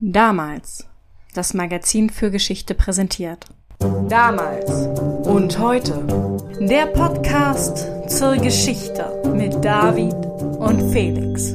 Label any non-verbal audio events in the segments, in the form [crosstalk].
Damals. Das Magazin für Geschichte präsentiert. Damals und heute. Der Podcast zur Geschichte mit David und Felix.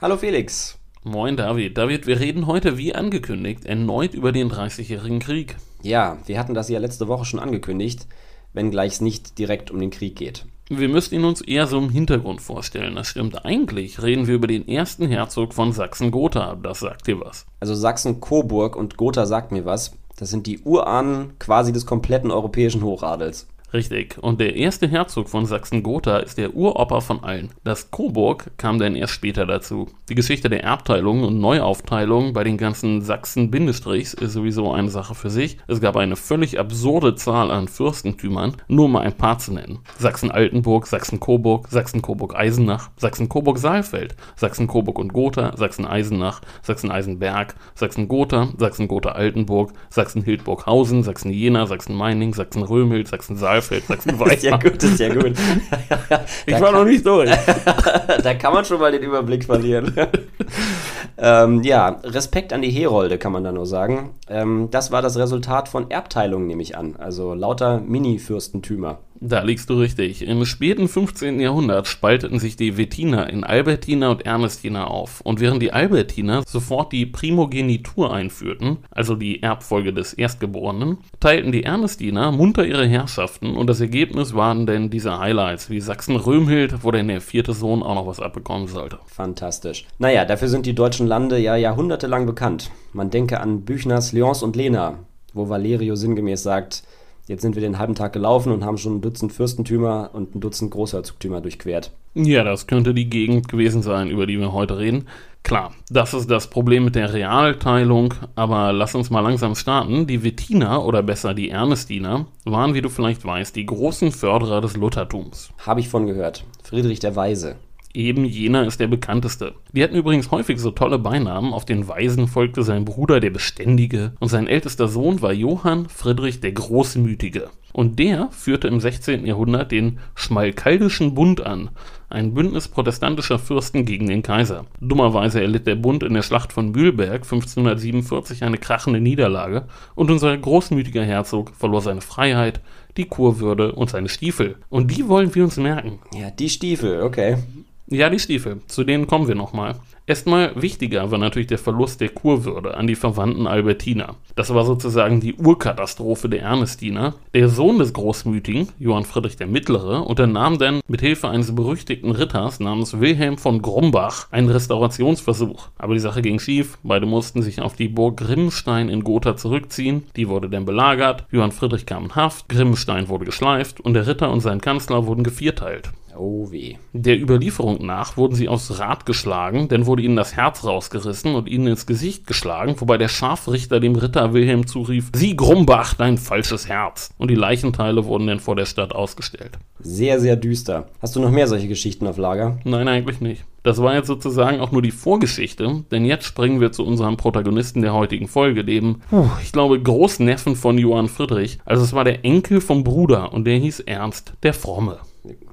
Hallo Felix. Moin David. David, wir reden heute wie angekündigt erneut über den Dreißigjährigen Krieg. Ja, wir hatten das ja letzte Woche schon angekündigt, wenngleich es nicht direkt um den Krieg geht. Wir müssten ihn uns eher so im Hintergrund vorstellen. Das stimmt. Eigentlich reden wir über den ersten Herzog von Sachsen-Gotha. Das sagt dir was. Also Sachsen-Coburg und Gotha sagt mir was. Das sind die Urahnen quasi des kompletten europäischen Hochadels. Richtig. Und der erste Herzog von Sachsen-Gotha ist der Uropa von allen. Das Coburg kam dann erst später dazu. Die Geschichte der Erbteilung und Neuaufteilung bei den ganzen Sachsen-Bindestrichs ist sowieso eine Sache für sich. Es gab eine völlig absurde Zahl an Fürstentümern, nur mal ein paar zu nennen. Sachsen-Altenburg, Sachsen-Coburg, Sachsen-Coburg-Eisenach, Sachsen-Coburg-Saalfeld, Sachsen-Coburg und Gotha, Sachsen-Eisenach, Sachsen-Eisenberg, Sachsen-Gotha, Sachsen-Gotha-Altenburg, Sachsen-Hildburghausen, Sachsen-Jena, Sachsen-Meining, Sachsen-Römhild, Sachsen-Saalfeld, Saalfeld, Sachsen-Weimar. [laughs] Ist ja gut, ist ja gut. [laughs] ich war noch nicht durch. [laughs] da kann man schon mal den Überblick verlieren. ähm, ja, Respekt an die Herolde, kann man da nur sagen. Ähm, das war das Resultat von Erbteilungen, nehme ich an. Also lauter Mini-Fürstentümer. Da liegst du richtig. Im späten 15. Jahrhundert spalteten sich die Wettiner in Albertiner und Ernestiner auf. Und während die Albertiner sofort die Primogenitur einführten, also die Erbfolge des Erstgeborenen, teilten die Ernestiner munter ihre Herrschaften und das Ergebnis waren denn diese Highlights wie Sachsen-Römhild, wo denn der vierte Sohn auch noch was abbekommen sollte. Fantastisch. Naja, dafür sind die deutschen Lande ja jahrhundertelang bekannt. Man denke an Büchners Lyons und Lena, wo Valerio sinngemäß sagt, Jetzt sind wir den halben Tag gelaufen und haben schon ein Dutzend Fürstentümer und ein Dutzend Großherzogtümer durchquert. Ja, das könnte die Gegend gewesen sein, über die wir heute reden. Klar, das ist das Problem mit der Realteilung, aber lass uns mal langsam starten. Die Wettiner oder besser die Ernestiner waren, wie du vielleicht weißt, die großen Förderer des Luthertums. Habe ich von gehört. Friedrich der Weise. Eben jener ist der bekannteste. Die hatten übrigens häufig so tolle Beinamen. Auf den Weisen folgte sein Bruder der Beständige und sein ältester Sohn war Johann Friedrich der Großmütige. Und der führte im 16. Jahrhundert den Schmalkaldischen Bund an, ein Bündnis protestantischer Fürsten gegen den Kaiser. Dummerweise erlitt der Bund in der Schlacht von Mühlberg 1547 eine krachende Niederlage und unser großmütiger Herzog verlor seine Freiheit, die Kurwürde und seine Stiefel. Und die wollen wir uns merken. Ja, die Stiefel, okay. Ja, die Stiefel. Zu denen kommen wir nochmal. Erstmal wichtiger war natürlich der Verlust der Kurwürde an die Verwandten Albertiner. Das war sozusagen die Urkatastrophe der Ernestiner. Der Sohn des Großmütigen, Johann Friedrich der Mittlere, unternahm dann mit Hilfe eines berüchtigten Ritters namens Wilhelm von Grumbach einen Restaurationsversuch. Aber die Sache ging schief. Beide mussten sich auf die Burg Grimmenstein in Gotha zurückziehen. Die wurde dann belagert. Johann Friedrich kam in Haft. Grimmenstein wurde geschleift und der Ritter und sein Kanzler wurden gevierteilt. Oh weh. Der Überlieferung nach wurden sie aufs Rad geschlagen, dann wurde ihnen das Herz rausgerissen und ihnen ins Gesicht geschlagen, wobei der Scharfrichter dem Ritter Wilhelm zurief, Sieh Grumbach, dein falsches Herz. Und die Leichenteile wurden dann vor der Stadt ausgestellt. Sehr, sehr düster. Hast du noch mehr solche Geschichten auf Lager? Nein, eigentlich nicht. Das war jetzt sozusagen auch nur die Vorgeschichte, denn jetzt springen wir zu unserem Protagonisten der heutigen Folge, dem, ich glaube, Großneffen von Johann Friedrich. Also es war der Enkel vom Bruder und der hieß Ernst der Fromme.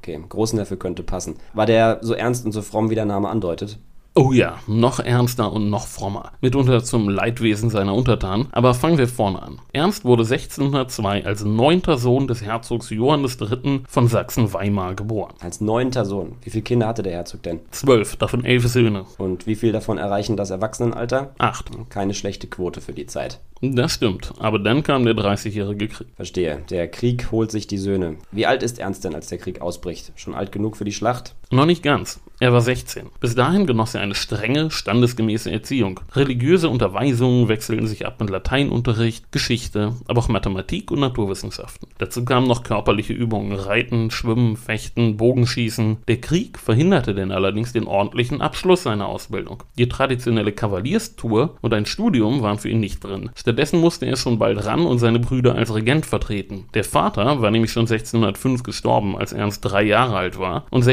Okay, Großneffe könnte passen. War der so ernst und so fromm, wie der Name andeutet? Oh ja, noch ernster und noch frommer. Mitunter zum Leidwesen seiner Untertanen. Aber fangen wir vorne an. Ernst wurde 1602 als neunter Sohn des Herzogs Johann III. von Sachsen-Weimar geboren. Als neunter Sohn. Wie viele Kinder hatte der Herzog denn? Zwölf, davon elf Söhne. Und wie viel davon erreichen das Erwachsenenalter? Acht. Keine schlechte Quote für die Zeit. Das stimmt, aber dann kam der Dreißigjährige Krieg. Verstehe. Der Krieg holt sich die Söhne. Wie alt ist Ernst denn, als der Krieg ausbricht? Schon alt genug für die Schlacht? Noch nicht ganz. Er war 16. Bis dahin genoss er eine strenge, standesgemäße Erziehung. Religiöse Unterweisungen wechselten sich ab mit Lateinunterricht, Geschichte, aber auch Mathematik und Naturwissenschaften. Dazu kamen noch körperliche Übungen, Reiten, Schwimmen, Fechten, Bogenschießen. Der Krieg verhinderte denn allerdings den ordentlichen Abschluss seiner Ausbildung. Die traditionelle Kavalierstour und ein Studium waren für ihn nicht drin. Stattdessen musste er schon bald ran und seine Brüder als Regent vertreten. Der Vater war nämlich schon 1605 gestorben, als Ernst drei Jahre alt war. Und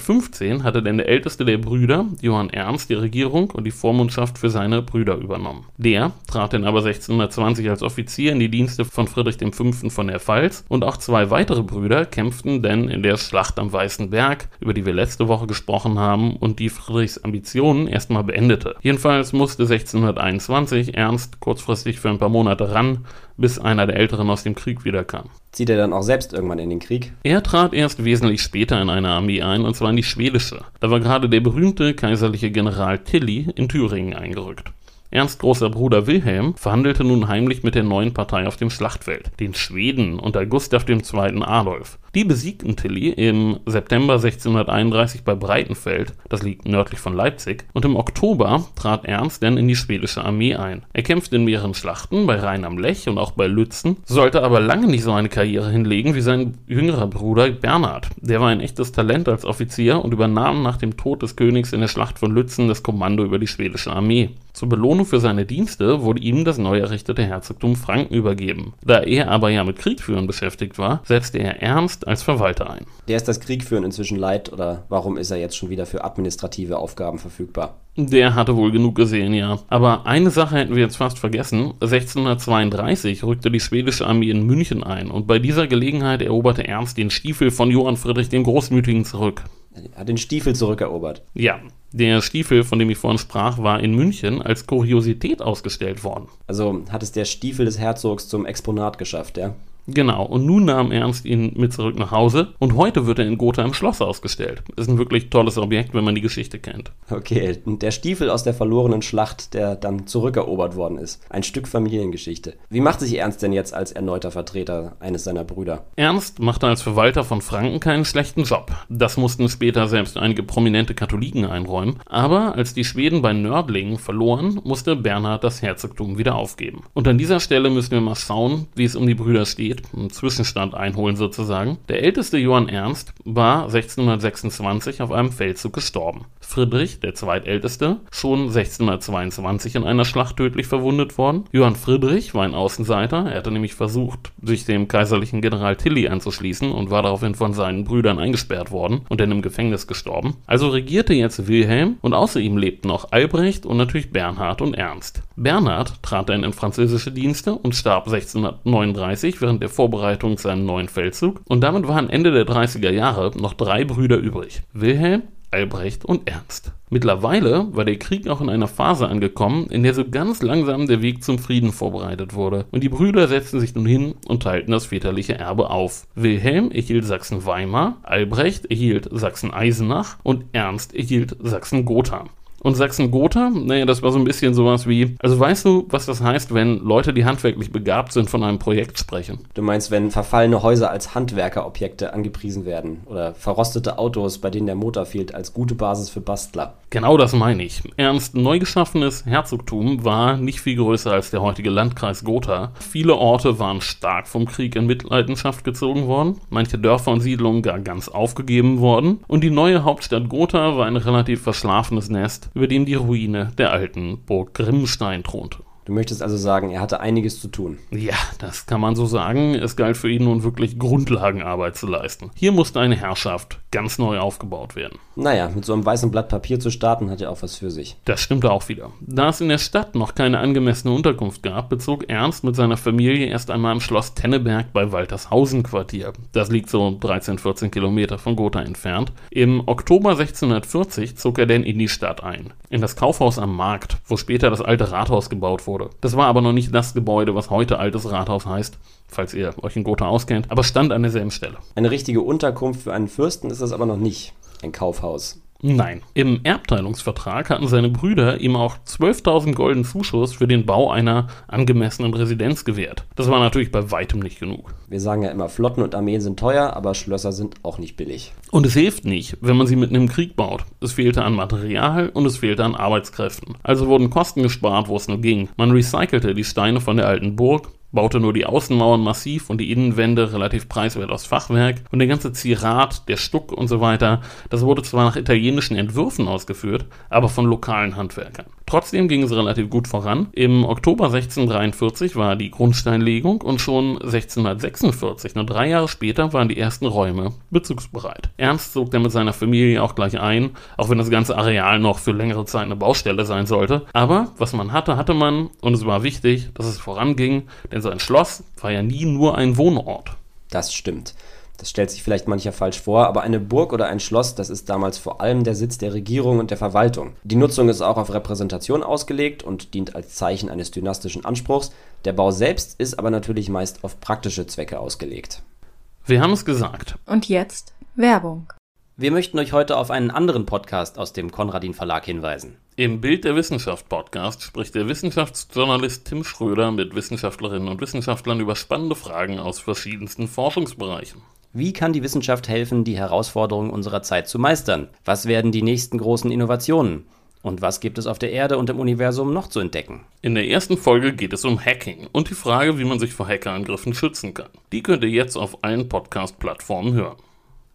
1615 hatte denn der älteste der Brüder, Johann Ernst, die Regierung und die Vormundschaft für seine Brüder übernommen. Der trat dann aber 1620 als Offizier in die Dienste von Friedrich V. von der Pfalz und auch zwei weitere Brüder kämpften denn in der Schlacht am Weißen Berg, über die wir letzte Woche gesprochen haben und die Friedrichs Ambitionen erstmal beendete. Jedenfalls musste 1621 Ernst kurzfristig für ein paar Monate ran, bis einer der Älteren aus dem Krieg wiederkam. Zieht er dann auch selbst irgendwann in den Krieg? Er trat erst wesentlich später in eine Armee ein, und zwar in die schwedische. Da war gerade der berühmte kaiserliche General Tilly in Thüringen eingerückt. Ernst großer Bruder Wilhelm verhandelte nun heimlich mit der neuen Partei auf dem Schlachtfeld, den Schweden unter Gustav II. Adolf. Die besiegten Tilly im September 1631 bei Breitenfeld, das liegt nördlich von Leipzig, und im Oktober trat Ernst dann in die schwedische Armee ein. Er kämpfte in mehreren Schlachten, bei Rhein am Lech und auch bei Lützen, sollte aber lange nicht so eine Karriere hinlegen wie sein jüngerer Bruder Bernhard. Der war ein echtes Talent als Offizier und übernahm nach dem Tod des Königs in der Schlacht von Lützen das Kommando über die schwedische Armee. Zur Belohnung für seine Dienste wurde ihm das neu errichtete Herzogtum Franken übergeben. Da er aber ja mit Kriegführen beschäftigt war, setzte er Ernst als Verwalter ein. Der ist das Kriegführen inzwischen leid oder warum ist er jetzt schon wieder für administrative Aufgaben verfügbar? Der hatte wohl genug gesehen, ja. Aber eine Sache hätten wir jetzt fast vergessen. 1632 rückte die schwedische Armee in München ein und bei dieser Gelegenheit eroberte Ernst den Stiefel von Johann Friedrich dem Großmütigen zurück. Hat den Stiefel zurückerobert. Ja, der Stiefel, von dem ich vorhin sprach, war in München als Kuriosität ausgestellt worden. Also hat es der Stiefel des Herzogs zum Exponat geschafft, ja? Genau, und nun nahm Ernst ihn mit zurück nach Hause und heute wird er in Gotha im Schloss ausgestellt. Ist ein wirklich tolles Objekt, wenn man die Geschichte kennt. Okay, der Stiefel aus der verlorenen Schlacht, der dann zurückerobert worden ist. Ein Stück Familiengeschichte. Wie macht sich Ernst denn jetzt als erneuter Vertreter eines seiner Brüder? Ernst machte als Verwalter von Franken keinen schlechten Job. Das mussten später selbst einige prominente Katholiken einräumen. Aber als die Schweden bei Nördlingen verloren, musste Bernhard das Herzogtum wieder aufgeben. Und an dieser Stelle müssen wir mal schauen, wie es um die Brüder steht einen Zwischenstand einholen sozusagen. Der älteste Johann Ernst war 1626 auf einem Feldzug gestorben. Friedrich, der zweitälteste, schon 1622 in einer Schlacht tödlich verwundet worden. Johann Friedrich war ein Außenseiter, er hatte nämlich versucht, sich dem kaiserlichen General Tilly anzuschließen und war daraufhin von seinen Brüdern eingesperrt worden und dann im Gefängnis gestorben. Also regierte jetzt Wilhelm und außer ihm lebten noch Albrecht und natürlich Bernhard und Ernst. Bernhard trat dann in französische Dienste und starb 1639 während der Vorbereitung seinen neuen Feldzug und damit waren Ende der 30er Jahre noch drei Brüder übrig. Wilhelm, Albrecht und Ernst. Mittlerweile war der Krieg auch in einer Phase angekommen, in der so ganz langsam der Weg zum Frieden vorbereitet wurde. Und die Brüder setzten sich nun hin und teilten das väterliche Erbe auf. Wilhelm erhielt Sachsen-Weimar, Albrecht erhielt Sachsen-Eisenach und Ernst erhielt Sachsen-Gotha. Und Sachsen-Gotha, naja, das war so ein bisschen sowas wie, also weißt du, was das heißt, wenn Leute, die handwerklich begabt sind, von einem Projekt sprechen? Du meinst, wenn verfallene Häuser als Handwerkerobjekte angepriesen werden oder verrostete Autos, bei denen der Motor fehlt, als gute Basis für Bastler? Genau das meine ich. Ernst neu geschaffenes Herzogtum war nicht viel größer als der heutige Landkreis Gotha. Viele Orte waren stark vom Krieg in Mitleidenschaft gezogen worden, manche Dörfer und Siedlungen gar ganz aufgegeben worden und die neue Hauptstadt Gotha war ein relativ verschlafenes Nest, über dem die Ruine der alten Burg Grimmstein thronte. Du möchtest also sagen, er hatte einiges zu tun. Ja, das kann man so sagen. Es galt für ihn nun wirklich Grundlagenarbeit zu leisten. Hier musste eine Herrschaft ganz neu aufgebaut werden. Naja, mit so einem weißen Blatt Papier zu starten, hat ja auch was für sich. Das stimmte auch wieder. Da es in der Stadt noch keine angemessene Unterkunft gab, bezog Ernst mit seiner Familie erst einmal im Schloss Tenneberg bei Waltershausen Quartier. Das liegt so 13, 14 Kilometer von Gotha entfernt. Im Oktober 1640 zog er denn in die Stadt ein. In das Kaufhaus am Markt, wo später das alte Rathaus gebaut wurde. Das war aber noch nicht das Gebäude, was heute altes Rathaus heißt falls ihr euch in Gotha auskennt, aber stand an derselben Stelle. Eine richtige Unterkunft für einen Fürsten ist das aber noch nicht. Ein Kaufhaus. Nein. Im Erbteilungsvertrag hatten seine Brüder ihm auch 12.000 Golden Zuschuss für den Bau einer angemessenen Residenz gewährt. Das war natürlich bei weitem nicht genug. Wir sagen ja immer, Flotten und Armeen sind teuer, aber Schlösser sind auch nicht billig. Und es hilft nicht, wenn man sie mitten im Krieg baut. Es fehlte an Material und es fehlte an Arbeitskräften. Also wurden Kosten gespart, wo es nur ging. Man recycelte die Steine von der alten Burg, baute nur die Außenmauern massiv und die Innenwände relativ preiswert aus Fachwerk und der ganze Zierat, der Stuck und so weiter, das wurde zwar nach italienischen Entwürfen ausgeführt, aber von lokalen Handwerkern. Trotzdem ging es relativ gut voran. Im Oktober 1643 war die Grundsteinlegung und schon 1646, nur drei Jahre später, waren die ersten Räume bezugsbereit. Ernst zog dann mit seiner Familie auch gleich ein, auch wenn das ganze Areal noch für längere Zeit eine Baustelle sein sollte. Aber was man hatte, hatte man und es war wichtig, dass es voranging, denn so ein Schloss war ja nie nur ein Wohnort. Das stimmt. Das stellt sich vielleicht mancher falsch vor, aber eine Burg oder ein Schloss, das ist damals vor allem der Sitz der Regierung und der Verwaltung. Die Nutzung ist auch auf Repräsentation ausgelegt und dient als Zeichen eines dynastischen Anspruchs. Der Bau selbst ist aber natürlich meist auf praktische Zwecke ausgelegt. Wir haben es gesagt. Und jetzt Werbung. Wir möchten euch heute auf einen anderen Podcast aus dem Konradin Verlag hinweisen. Im Bild der Wissenschaft Podcast spricht der Wissenschaftsjournalist Tim Schröder mit Wissenschaftlerinnen und Wissenschaftlern über spannende Fragen aus verschiedensten Forschungsbereichen. Wie kann die Wissenschaft helfen, die Herausforderungen unserer Zeit zu meistern? Was werden die nächsten großen Innovationen? Und was gibt es auf der Erde und im Universum noch zu entdecken? In der ersten Folge geht es um Hacking und die Frage, wie man sich vor Hackerangriffen schützen kann. Die könnt ihr jetzt auf allen Podcast-Plattformen hören.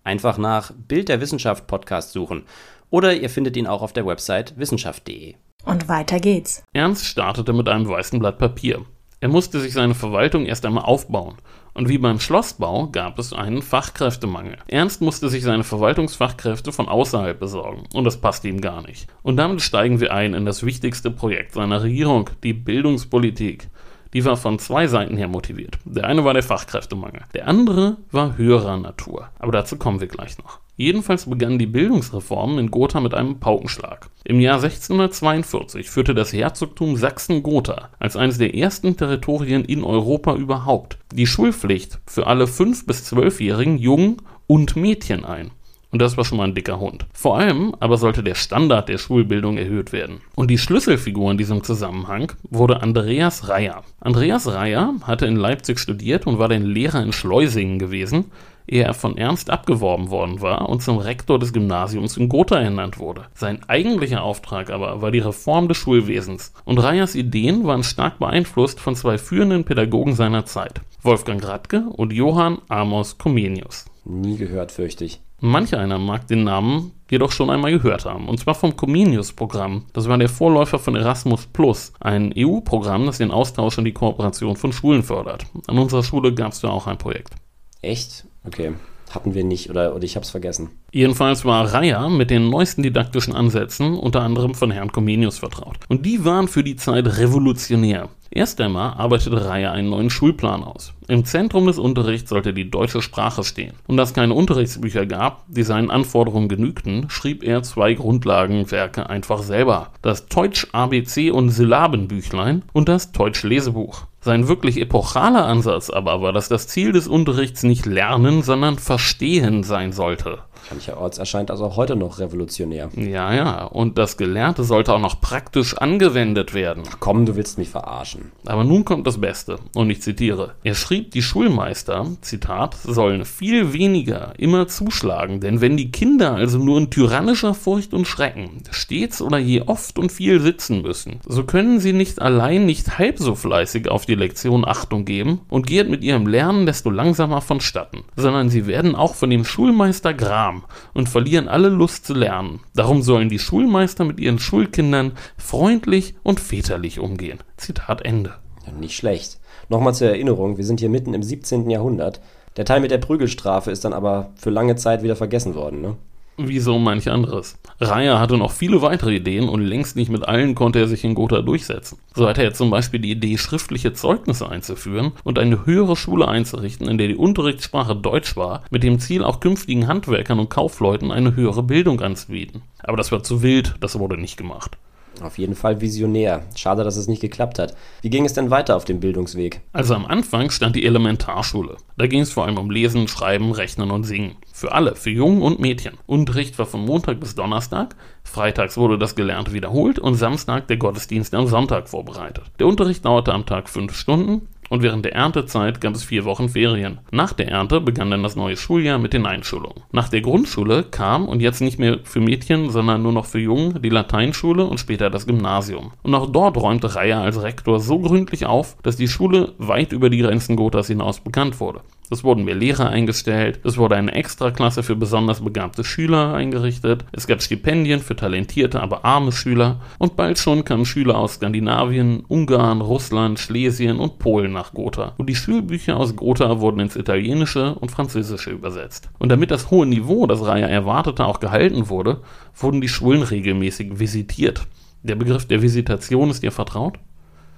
Einfach nach Bild der Wissenschaft Podcast suchen oder ihr findet ihn auch auf der Website wissenschaft.de. Und weiter geht's. Ernst startete mit einem weißen Blatt Papier. Er musste sich seine Verwaltung erst einmal aufbauen und wie beim Schlossbau gab es einen Fachkräftemangel. Ernst musste sich seine Verwaltungsfachkräfte von außerhalb besorgen und das passte ihm gar nicht. Und damit steigen wir ein in das wichtigste Projekt seiner Regierung, die Bildungspolitik. Die war von zwei Seiten her motiviert. Der eine war der Fachkräftemangel, der andere war höherer Natur. Aber dazu kommen wir gleich noch. Jedenfalls begannen die Bildungsreformen in Gotha mit einem Paukenschlag. Im Jahr 1642 führte das Herzogtum Sachsen-Gotha als eines der ersten Territorien in Europa überhaupt die Schulpflicht für alle 5- bis 12-jährigen Jungen und Mädchen ein. Und das war schon mal ein dicker Hund. Vor allem aber sollte der Standard der Schulbildung erhöht werden. Und die Schlüsselfigur in diesem Zusammenhang wurde Andreas Reyer. Andreas Reyer hatte in Leipzig studiert und war dann Lehrer in Schleusingen gewesen, ehe er von Ernst abgeworben worden war und zum Rektor des Gymnasiums in Gotha ernannt wurde. Sein eigentlicher Auftrag aber war die Reform des Schulwesens. Und Reyers Ideen waren stark beeinflusst von zwei führenden Pädagogen seiner Zeit, Wolfgang Radke und Johann Amos Comenius. Nie gehört, fürchte ich. Manch einer mag den Namen jedoch schon einmal gehört haben, und zwar vom Comenius-Programm. Das war der Vorläufer von Erasmus Plus, ein EU-Programm, das den Austausch und die Kooperation von Schulen fördert. An unserer Schule gab es da auch ein Projekt. Echt? Okay. Hatten wir nicht oder, oder ich habe es vergessen. Jedenfalls war Reier mit den neuesten didaktischen Ansätzen unter anderem von Herrn Comenius vertraut. Und die waren für die Zeit revolutionär. Erst einmal arbeitete Reier einen neuen Schulplan aus. Im Zentrum des Unterrichts sollte die deutsche Sprache stehen. Und da es keine Unterrichtsbücher gab, die seinen Anforderungen genügten, schrieb er zwei Grundlagenwerke einfach selber. Das Deutsch ABC und Syllabenbüchlein und das Deutsch Lesebuch. Sein wirklich epochaler Ansatz aber war, dass das Ziel des Unterrichts nicht Lernen, sondern Verstehen sein sollte. Mancherorts erscheint das auch heute noch revolutionär. Ja, ja, und das Gelernte sollte auch noch praktisch angewendet werden. Ach komm, du willst mich verarschen. Aber nun kommt das Beste, und ich zitiere. Er schrieb, die Schulmeister, Zitat, sollen viel weniger immer zuschlagen, denn wenn die Kinder also nur in tyrannischer Furcht und Schrecken stets oder je oft und viel sitzen müssen, so können sie nicht allein nicht halb so fleißig auf die Lektion Achtung geben und geht mit ihrem Lernen desto langsamer vonstatten, sondern sie werden auch von dem Schulmeister Gram arm und verlieren alle Lust zu lernen. Darum sollen die Schulmeister mit ihren Schulkindern freundlich und väterlich umgehen. Zitat Ende. Ja, nicht schlecht. Nochmal zur Erinnerung, wir sind hier mitten im 17. Jahrhundert. Der Teil mit der Prügelstrafe ist dann aber für lange Zeit wieder vergessen worden, ne? Wie so manch anderes. Reier hatte noch viele weitere Ideen und längst nicht mit allen konnte er sich in Gotha durchsetzen. So hatte er zum Beispiel die Idee, schriftliche Zeugnisse einzuführen und eine höhere Schule einzurichten, in der die Unterrichtssprache Deutsch war, mit dem Ziel, auch künftigen Handwerkern und Kaufleuten eine höhere Bildung anzubieten. Aber das war zu wild, das wurde nicht gemacht. Auf jeden Fall visionär. Schade, dass es nicht geklappt hat. Wie ging es denn weiter auf dem Bildungsweg? Also am Anfang stand die Elementarschule. Da ging es vor allem um Lesen, Schreiben, Rechnen und Singen. Für alle, für Jungen und Mädchen. Unterricht war von Montag bis Donnerstag. Freitags wurde das Gelernte wiederholt und Samstag der Gottesdienst am Sonntag vorbereitet. Der Unterricht dauerte am Tag fünf Stunden und während der Erntezeit gab es vier Wochen Ferien. Nach der Ernte begann dann das neue Schuljahr mit den Einschulungen. Nach der Grundschule kam, und jetzt nicht mehr für Mädchen, sondern nur noch für Jungen, die Lateinschule und später das Gymnasium. Und auch dort räumte Reier als Rektor so gründlich auf, dass die Schule weit über die Grenzen Gothas hinaus bekannt wurde. Es wurden mehr Lehrer eingestellt, es wurde eine Extraklasse für besonders begabte Schüler eingerichtet, es gab Stipendien für talentierte, aber arme Schüler und bald schon kamen Schüler aus Skandinavien, Ungarn, Russland, Schlesien und Polen nach Gotha. Und die Schulbücher aus Gotha wurden ins Italienische und Französische übersetzt. Und damit das hohe Niveau, das Raya erwartete, auch gehalten wurde, wurden die Schulen regelmäßig visitiert. Der Begriff der Visitation ist dir vertraut?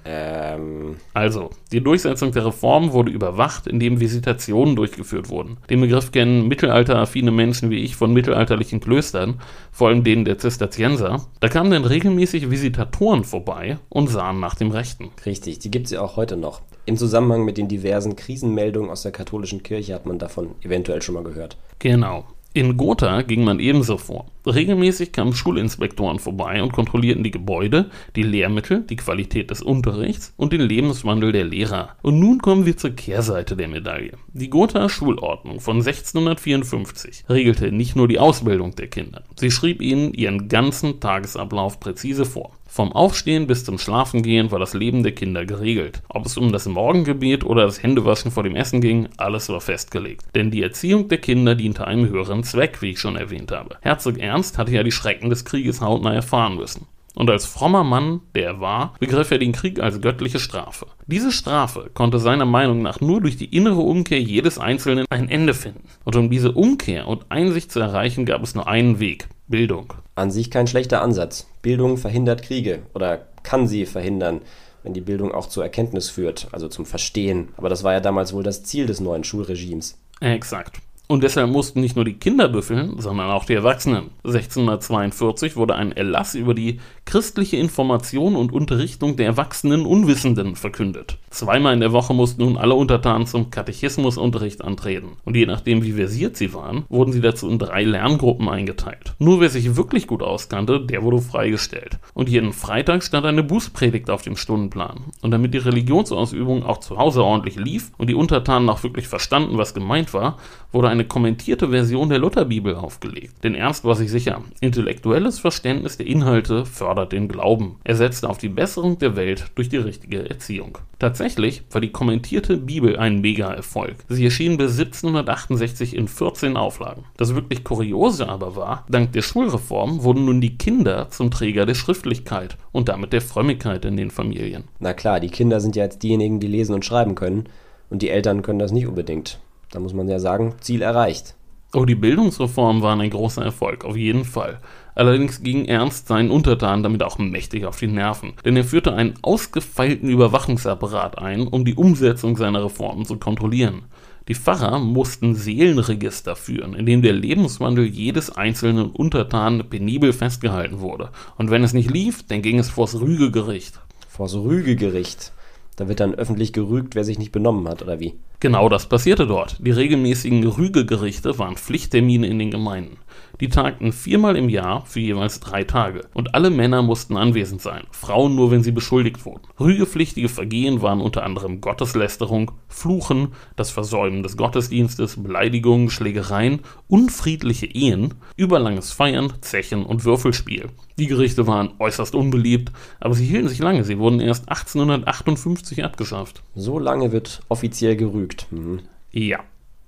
Ähm, Also, die Durchsetzung der Reform wurde überwacht, indem Visitationen durchgeführt wurden. Den Begriff kennen mittelalteraffine Menschen wie ich von mittelalterlichen Klöstern, vor allem denen der Zisterzienser. Da kamen dann regelmäßig Visitatoren vorbei und sahen nach dem Rechten. richtig, die gibt es ja auch heute noch. Im Zusammenhang mit den diversen Krisenmeldungen aus der katholischen Kirche hat man davon eventuell schon mal gehört. Genau. In Gotha ging man ebenso vor. Regelmäßig kamen Schulinspektoren vorbei und kontrollierten die Gebäude, die Lehrmittel, die Qualität des Unterrichts und den Lebenswandel der Lehrer. Und nun kommen wir zur Kehrseite der Medaille. Die Gotha Schulordnung von 1654 regelte nicht nur die Ausbildung der Kinder, sie schrieb ihnen ihren ganzen Tagesablauf präzise vor. Vom Aufstehen bis zum Schlafengehen war das Leben der Kinder geregelt. Ob es um das Morgengebet oder das Händewaschen vor dem Essen ging, alles war festgelegt. Denn die Erziehung der Kinder diente einem höheren Zweck, wie ich schon erwähnt habe. Herzog Ernst hatte ja die Schrecken des Krieges hautnah erfahren müssen. Und als frommer Mann, der er war, begriff er den Krieg als göttliche Strafe. Diese Strafe konnte seiner Meinung nach nur durch die innere Umkehr jedes Einzelnen ein Ende finden. Und um diese Umkehr und Einsicht zu erreichen, gab es nur einen Weg. Bildung. An sich kein schlechter Ansatz. Bildung verhindert Kriege oder kann sie verhindern, wenn die Bildung auch zur Erkenntnis führt, also zum Verstehen. Aber das war ja damals wohl das Ziel des neuen Schulregimes. Exakt. Und deshalb mussten nicht nur die Kinder büffeln, sondern auch die Erwachsenen. 1642 wurde ein Erlass über die christliche Information und Unterrichtung der erwachsenen Unwissenden verkündet. Zweimal in der Woche mussten nun alle Untertanen zum Katechismusunterricht antreten. Und je nachdem, wie versiert sie waren, wurden sie dazu in drei Lerngruppen eingeteilt. Nur wer sich wirklich gut auskannte, der wurde freigestellt. Und jeden Freitag stand eine Bußpredigt auf dem Stundenplan. Und damit die Religionsausübung auch zu Hause ordentlich lief und die Untertanen auch wirklich verstanden, was gemeint war, wurde eine kommentierte Version der Lutherbibel aufgelegt. Denn Ernst war sich sicher, intellektuelles Verständnis der Inhalte fördert den Glauben. Er setzte auf die Besserung der Welt durch die richtige Erziehung. Tatsächlich war die kommentierte Bibel ein Mega-Erfolg. Sie erschien bis 1768 in 14 Auflagen. Das wirklich Kuriose aber war, dank der Schulreform wurden nun die Kinder zum Träger der Schriftlichkeit und damit der Frömmigkeit in den Familien. Na klar, die Kinder sind ja jetzt diejenigen, die lesen und schreiben können und die Eltern können das nicht unbedingt. Da muss man ja sagen, Ziel erreicht. Oh, die Bildungsreformen waren ein großer Erfolg, auf jeden Fall. Allerdings ging Ernst seinen Untertanen damit auch mächtig auf die Nerven, denn er führte einen ausgefeilten Überwachungsapparat ein, um die Umsetzung seiner Reformen zu kontrollieren. Die Pfarrer mussten Seelenregister führen, in dem der Lebenswandel jedes einzelnen Untertanen penibel festgehalten wurde. Und wenn es nicht lief, dann ging es vors Rügegericht. Vors Rügegericht. Da wird dann öffentlich gerügt, wer sich nicht benommen hat, oder wie? Genau das passierte dort. Die regelmäßigen Rügegerichte waren Pflichttermine in den Gemeinden. Die tagten viermal im Jahr für jeweils drei Tage. Und alle Männer mussten anwesend sein, Frauen nur, wenn sie beschuldigt wurden. Rügepflichtige Vergehen waren unter anderem Gotteslästerung, Fluchen, das Versäumen des Gottesdienstes, Beleidigungen, Schlägereien, unfriedliche Ehen, überlanges Feiern, Zechen und Würfelspiel. Die Gerichte waren äußerst unbeliebt, aber sie hielten sich lange. Sie wurden erst 1858 abgeschafft. So lange wird offiziell gerügt. Mhm. Ja.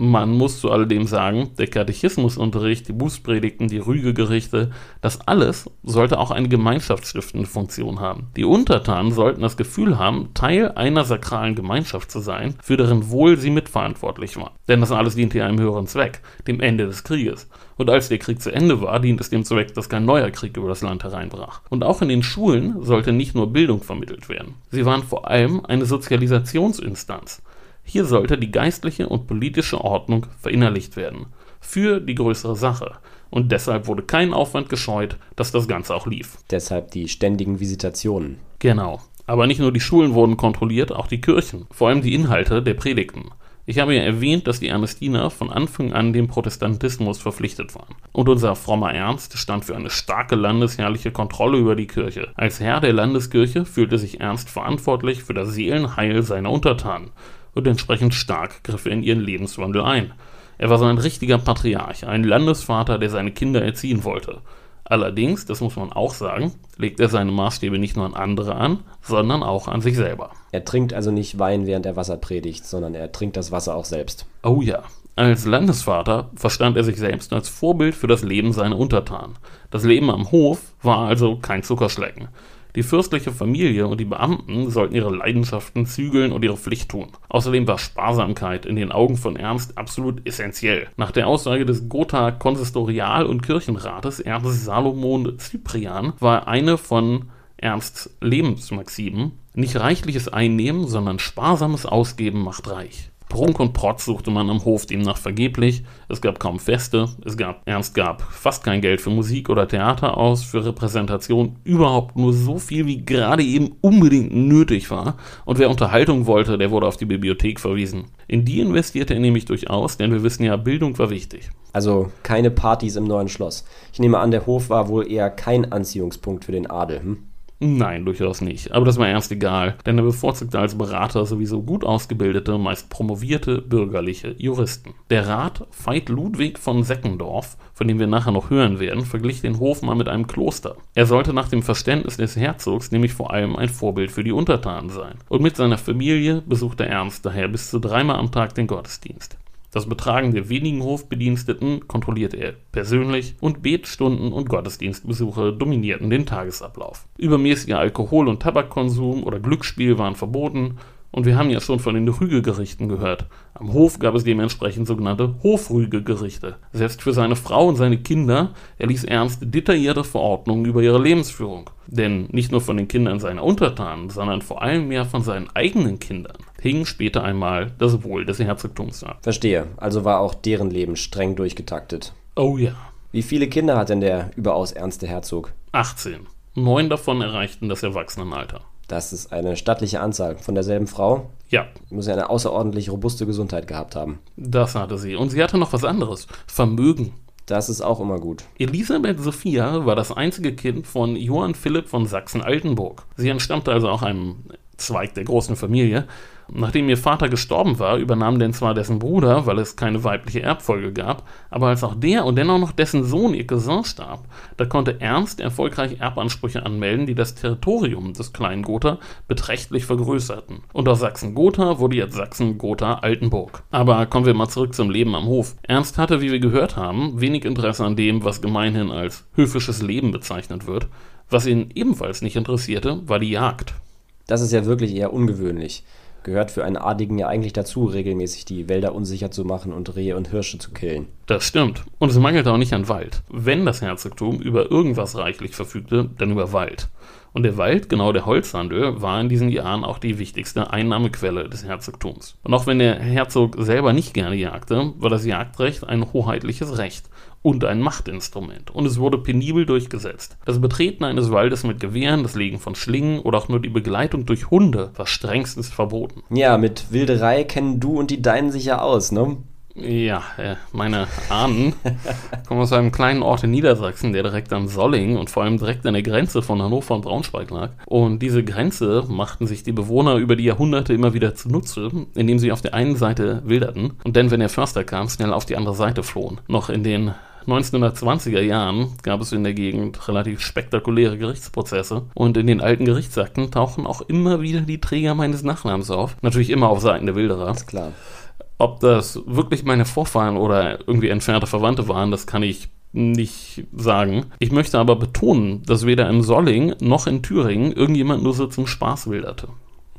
Man muss zu alledem sagen, der Katechismusunterricht, die Bußpredigten, die Rügegerichte, das alles sollte auch eine gemeinschaftsstiftende Funktion haben. Die Untertanen sollten das Gefühl haben, Teil einer sakralen Gemeinschaft zu sein, für deren Wohl sie mitverantwortlich waren. Denn das alles diente einem höheren Zweck, dem Ende des Krieges. Und als der Krieg zu Ende war, dient es dem Zweck, dass kein neuer Krieg über das Land hereinbrach. Und auch in den Schulen sollte nicht nur Bildung vermittelt werden. Sie waren vor allem eine Sozialisationsinstanz. Hier sollte die geistliche und politische Ordnung verinnerlicht werden. Für die größere Sache. Und deshalb wurde kein Aufwand gescheut, dass das Ganze auch lief. Deshalb die ständigen Visitationen. Genau. Aber nicht nur die Schulen wurden kontrolliert, auch die Kirchen. Vor allem die Inhalte der Predigten. Ich habe ja erwähnt, dass die Ernestiner von Anfang an dem Protestantismus verpflichtet waren. Und unser frommer Ernst stand für eine starke landesherrliche Kontrolle über die Kirche. Als Herr der Landeskirche fühlte sich Ernst verantwortlich für das Seelenheil seiner Untertanen. Und entsprechend stark griff er in ihren Lebenswandel ein. Er war so ein richtiger Patriarch, ein Landesvater, der seine Kinder erziehen wollte. Allerdings, das muss man auch sagen, legt er seine Maßstäbe nicht nur an andere an, sondern auch an sich selber. Er trinkt also nicht Wein, während er Wasser predigt, sondern er trinkt das Wasser auch selbst. Oh ja, als Landesvater verstand er sich selbst als Vorbild für das Leben seiner Untertanen. Das Leben am Hof war also kein Zuckerschlecken. Die fürstliche Familie und die Beamten sollten ihre Leidenschaften zügeln und ihre Pflicht tun. Außerdem war Sparsamkeit in den Augen von Ernst absolut essentiell. Nach der Aussage des Gotha Konsistorial- und Kirchenrates Ernst Salomon Cyprian war eine von Ernsts Lebensmaximen nicht reichliches Einnehmen, sondern sparsames Ausgeben macht reich. Prunk und Protz suchte man am Hof demnach vergeblich. Es gab kaum Feste. Es gab, Ernst gab fast kein Geld für Musik oder Theater aus, für Repräsentation überhaupt nur so viel, wie gerade eben unbedingt nötig war. Und wer Unterhaltung wollte, der wurde auf die Bibliothek verwiesen. In die investierte er nämlich durchaus, denn wir wissen ja, Bildung war wichtig. Also keine Partys im neuen Schloss. Ich nehme an, der Hof war wohl eher kein Anziehungspunkt für den Adel. Hm? Nein, durchaus nicht. Aber das war ernst egal, denn er bevorzugte als Berater sowieso gut ausgebildete, meist promovierte bürgerliche Juristen. Der Rat Veit Ludwig von Seckendorf, von dem wir nachher noch hören werden, verglich den Hof mal mit einem Kloster. Er sollte nach dem Verständnis des Herzogs nämlich vor allem ein Vorbild für die Untertanen sein. Und mit seiner Familie besuchte Ernst daher bis zu dreimal am Tag den Gottesdienst. Das Betragen der wenigen Hofbediensteten kontrollierte er persönlich und Betstunden und Gottesdienstbesuche dominierten den Tagesablauf. Übermäßiger Alkohol- und Tabakkonsum oder Glücksspiel waren verboten und wir haben ja schon von den Rügegerichten gehört. Am Hof gab es dementsprechend sogenannte Hofrügegerichte. Selbst für seine Frau und seine Kinder erließ Ernst detaillierte Verordnungen über ihre Lebensführung. Denn nicht nur von den Kindern seiner Untertanen, sondern vor allem mehr von seinen eigenen Kindern hing später einmal das Wohl des Herzogtums ab. Verstehe. Also war auch deren Leben streng durchgetaktet. Oh ja. Wie viele Kinder hat denn der überaus ernste Herzog? 18. Neun davon erreichten das Erwachsenenalter. Das ist eine stattliche Anzahl. Von derselben Frau? Ja. Muss ja eine außerordentlich robuste Gesundheit gehabt haben. Das hatte sie. Und sie hatte noch was anderes. Vermögen. Das ist auch immer gut. Elisabeth Sophia war das einzige Kind von Johann Philipp von Sachsen-Altenburg. Sie entstammte also auch einem Zweig der großen Familie. Nachdem ihr Vater gestorben war, übernahm denn zwar dessen Bruder, weil es keine weibliche Erbfolge gab, aber als auch der und dennoch noch dessen Sohn ihr Cousin starb, da konnte Ernst erfolgreich Erbansprüche anmelden, die das Territorium des kleinen Gotha beträchtlich vergrößerten. Und aus Sachsen-Gotha wurde jetzt Sachsen-Gotha-Altenburg. Aber kommen wir mal zurück zum Leben am Hof. Ernst hatte, wie wir gehört haben, wenig Interesse an dem, was gemeinhin als höfisches Leben bezeichnet wird. Was ihn ebenfalls nicht interessierte, war die Jagd. Das ist ja wirklich eher ungewöhnlich. Gehört für einen Adligen ja eigentlich dazu, regelmäßig die Wälder unsicher zu machen und Rehe und Hirsche zu killen. Das stimmt. Und es mangelte auch nicht an Wald. Wenn das Herzogtum über irgendwas reichlich verfügte, dann über Wald. Und der Wald, genau der Holzhandel, war in diesen Jahren auch die wichtigste Einnahmequelle des Herzogtums. Und auch wenn der Herzog selber nicht gerne jagte, war das Jagdrecht ein hoheitliches Recht und ein Machtinstrument. Und es wurde penibel durchgesetzt. Das Betreten eines Waldes mit Gewehren, das Legen von Schlingen oder auch nur die Begleitung durch Hunde war strengstens verboten. Ja, mit Wilderei kennen du und die Deinen sich ja aus, ne? Ja, äh, meine Ahnen [laughs] kommen aus einem kleinen Ort in Niedersachsen, der direkt am Solling und vor allem direkt an der Grenze von Hannover und Braunschweig lag. Und diese Grenze machten sich die Bewohner über die Jahrhunderte immer wieder zunutze, indem sie auf der einen Seite wilderten und dann, wenn der Förster kam, schnell auf die andere Seite flohen. Noch in den 1920er Jahren gab es in der Gegend relativ spektakuläre Gerichtsprozesse und in den alten Gerichtsakten tauchen auch immer wieder die Träger meines Nachnamens auf. Natürlich immer auf Seiten der Wilderer. Ist klar. Ob das wirklich meine Vorfahren oder irgendwie entfernte Verwandte waren, das kann ich nicht sagen. Ich möchte aber betonen, dass weder in Solling noch in Thüringen irgendjemand nur so zum Spaß wilderte.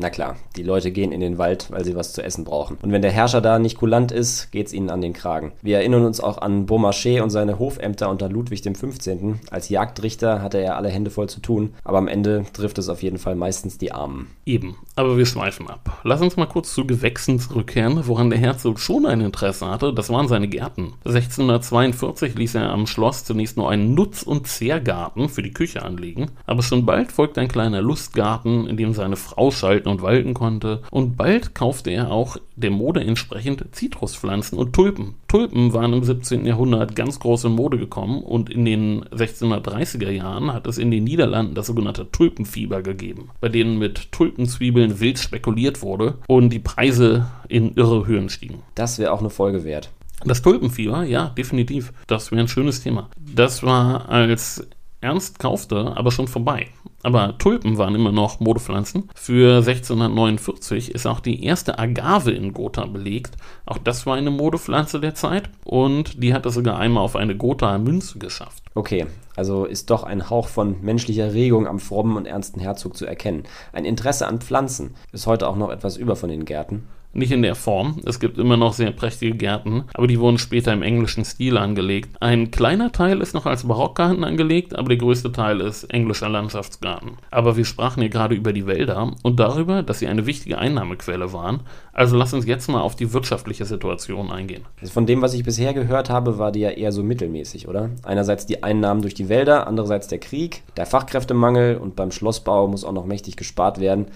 Na klar, die Leute gehen in den Wald, weil sie was zu essen brauchen. Und wenn der Herrscher da nicht kulant ist, geht's ihnen an den Kragen. Wir erinnern uns auch an Beaumarchais und seine Hofämter unter Ludwig XV. Als Jagdrichter hatte er alle Hände voll zu tun, aber am Ende trifft es auf jeden Fall meistens die Armen. Eben, aber wir schweifen ab. Lass uns mal kurz zu Gewächsen zurückkehren, woran der Herzog schon ein Interesse hatte. Das waren seine Gärten. 1642 ließ er am Schloss zunächst nur einen Nutz- und Zehrgarten für die Küche anlegen, aber schon bald folgte ein kleiner Lustgarten, in dem seine Frau schalten und walten konnte. Und bald kaufte er auch der Mode entsprechend Zitruspflanzen und Tulpen. Tulpen waren im 17. Jahrhundert ganz groß in Mode gekommen und in den 1630er Jahren hat es in den Niederlanden das sogenannte Tulpenfieber gegeben, bei denen mit Tulpenzwiebeln wild spekuliert wurde und die Preise in irre Höhen stiegen. Das wäre auch eine Folge wert. Das Tulpenfieber, ja, definitiv. Das wäre ein schönes Thema. Das war, als Ernst kaufte, aber schon vorbei. Aber Tulpen waren immer noch Modepflanzen. Für 1649 ist auch die erste Agave in Gotha belegt. Auch das war eine Modepflanze der Zeit und die hat es sogar einmal auf eine Gotha Münze geschafft. Okay, also ist doch ein Hauch von menschlicher Regung am frommen und ernsten Herzog zu erkennen. Ein Interesse an Pflanzen. Ist heute auch noch etwas über von den Gärten. Nicht in der Form. Es gibt immer noch sehr prächtige Gärten, aber die wurden später im englischen Stil angelegt. Ein kleiner Teil ist noch als Barockgarten angelegt, aber der größte Teil ist englischer Landschaftsgarten. Aber wir sprachen hier gerade über die Wälder und darüber, dass sie eine wichtige Einnahmequelle waren. Also lass uns jetzt mal auf die wirtschaftliche Situation eingehen. Also von dem, was ich bisher gehört habe, war die ja eher so mittelmäßig, oder? Einerseits die Einnahmen durch die Wälder, andererseits der Krieg, der Fachkräftemangel und beim Schlossbau muss auch noch mächtig gespart werden.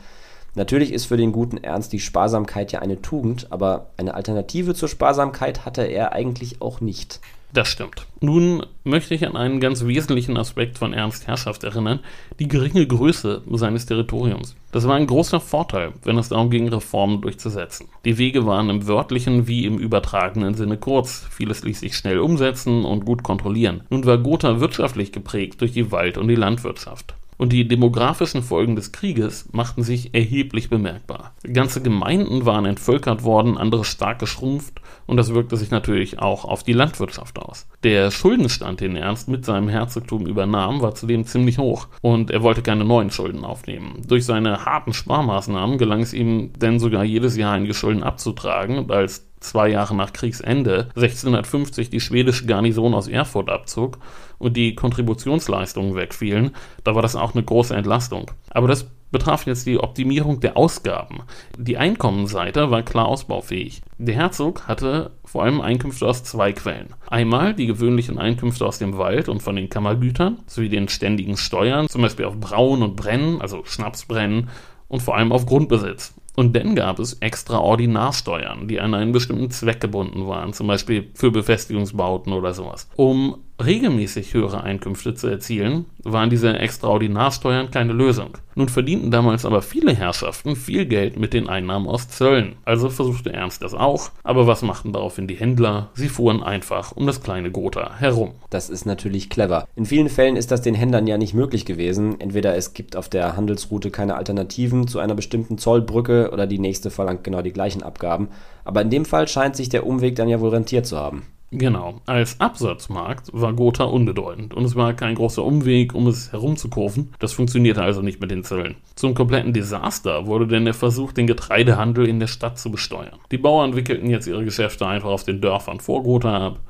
Natürlich ist für den guten Ernst die Sparsamkeit ja eine Tugend, aber eine Alternative zur Sparsamkeit hatte er eigentlich auch nicht. Das stimmt. Nun möchte ich an einen ganz wesentlichen Aspekt von Ernst Herrschaft erinnern, die geringe Größe seines Territoriums. Das war ein großer Vorteil, wenn es darum ging, Reformen durchzusetzen. Die Wege waren im wörtlichen wie im übertragenen Sinne kurz, vieles ließ sich schnell umsetzen und gut kontrollieren. Nun war Gotha wirtschaftlich geprägt durch die Wald- und die Landwirtschaft. Und die demografischen Folgen des Krieges machten sich erheblich bemerkbar. Ganze Gemeinden waren entvölkert worden, andere stark geschrumpft und das wirkte sich natürlich auch auf die Landwirtschaft aus. Der Schuldenstand, den Ernst mit seinem Herzogtum übernahm, war zudem ziemlich hoch und er wollte keine neuen Schulden aufnehmen. Durch seine harten Sparmaßnahmen gelang es ihm denn sogar jedes Jahr einige Schulden abzutragen und als zwei Jahre nach Kriegsende 1650 die schwedische Garnison aus Erfurt abzog und die Kontributionsleistungen wegfielen, da war das auch eine große Entlastung. Aber das betraf jetzt die Optimierung der Ausgaben. Die Einkommenseite war klar ausbaufähig. Der Herzog hatte vor allem Einkünfte aus zwei Quellen. Einmal die gewöhnlichen Einkünfte aus dem Wald und von den Kammergütern, sowie den ständigen Steuern, zum Beispiel auf Brauen und Brennen, also Schnapsbrennen, und vor allem auf Grundbesitz. Und dann gab es Extraordinarsteuern, die an einen bestimmten Zweck gebunden waren, zum Beispiel für Befestigungsbauten oder sowas. Um regelmäßig höhere Einkünfte zu erzielen, waren diese Extraordinarsteuern keine Lösung. Nun verdienten damals aber viele Herrschaften viel Geld mit den Einnahmen aus Zöllen. Also versuchte Ernst das auch. Aber was machten daraufhin die Händler? Sie fuhren einfach um das kleine Gotha herum. Das ist natürlich clever. In vielen Fällen ist das den Händlern ja nicht möglich gewesen. Entweder es gibt auf der Handelsroute keine Alternativen zu einer bestimmten Zollbrücke oder die nächste verlangt genau die gleichen Abgaben. Aber in dem Fall scheint sich der Umweg dann ja wohl rentiert zu haben. Genau. Als Absatzmarkt war Gotha unbedeutend und es war kein großer Umweg, um es herumzukurven. Das funktionierte also nicht mit den Zöllen. Zum kompletten Desaster wurde denn der Versuch, den Getreidehandel in der Stadt zu besteuern. Die Bauern wickelten jetzt ihre Geschäfte einfach auf den Dörfern vor Gotha ab.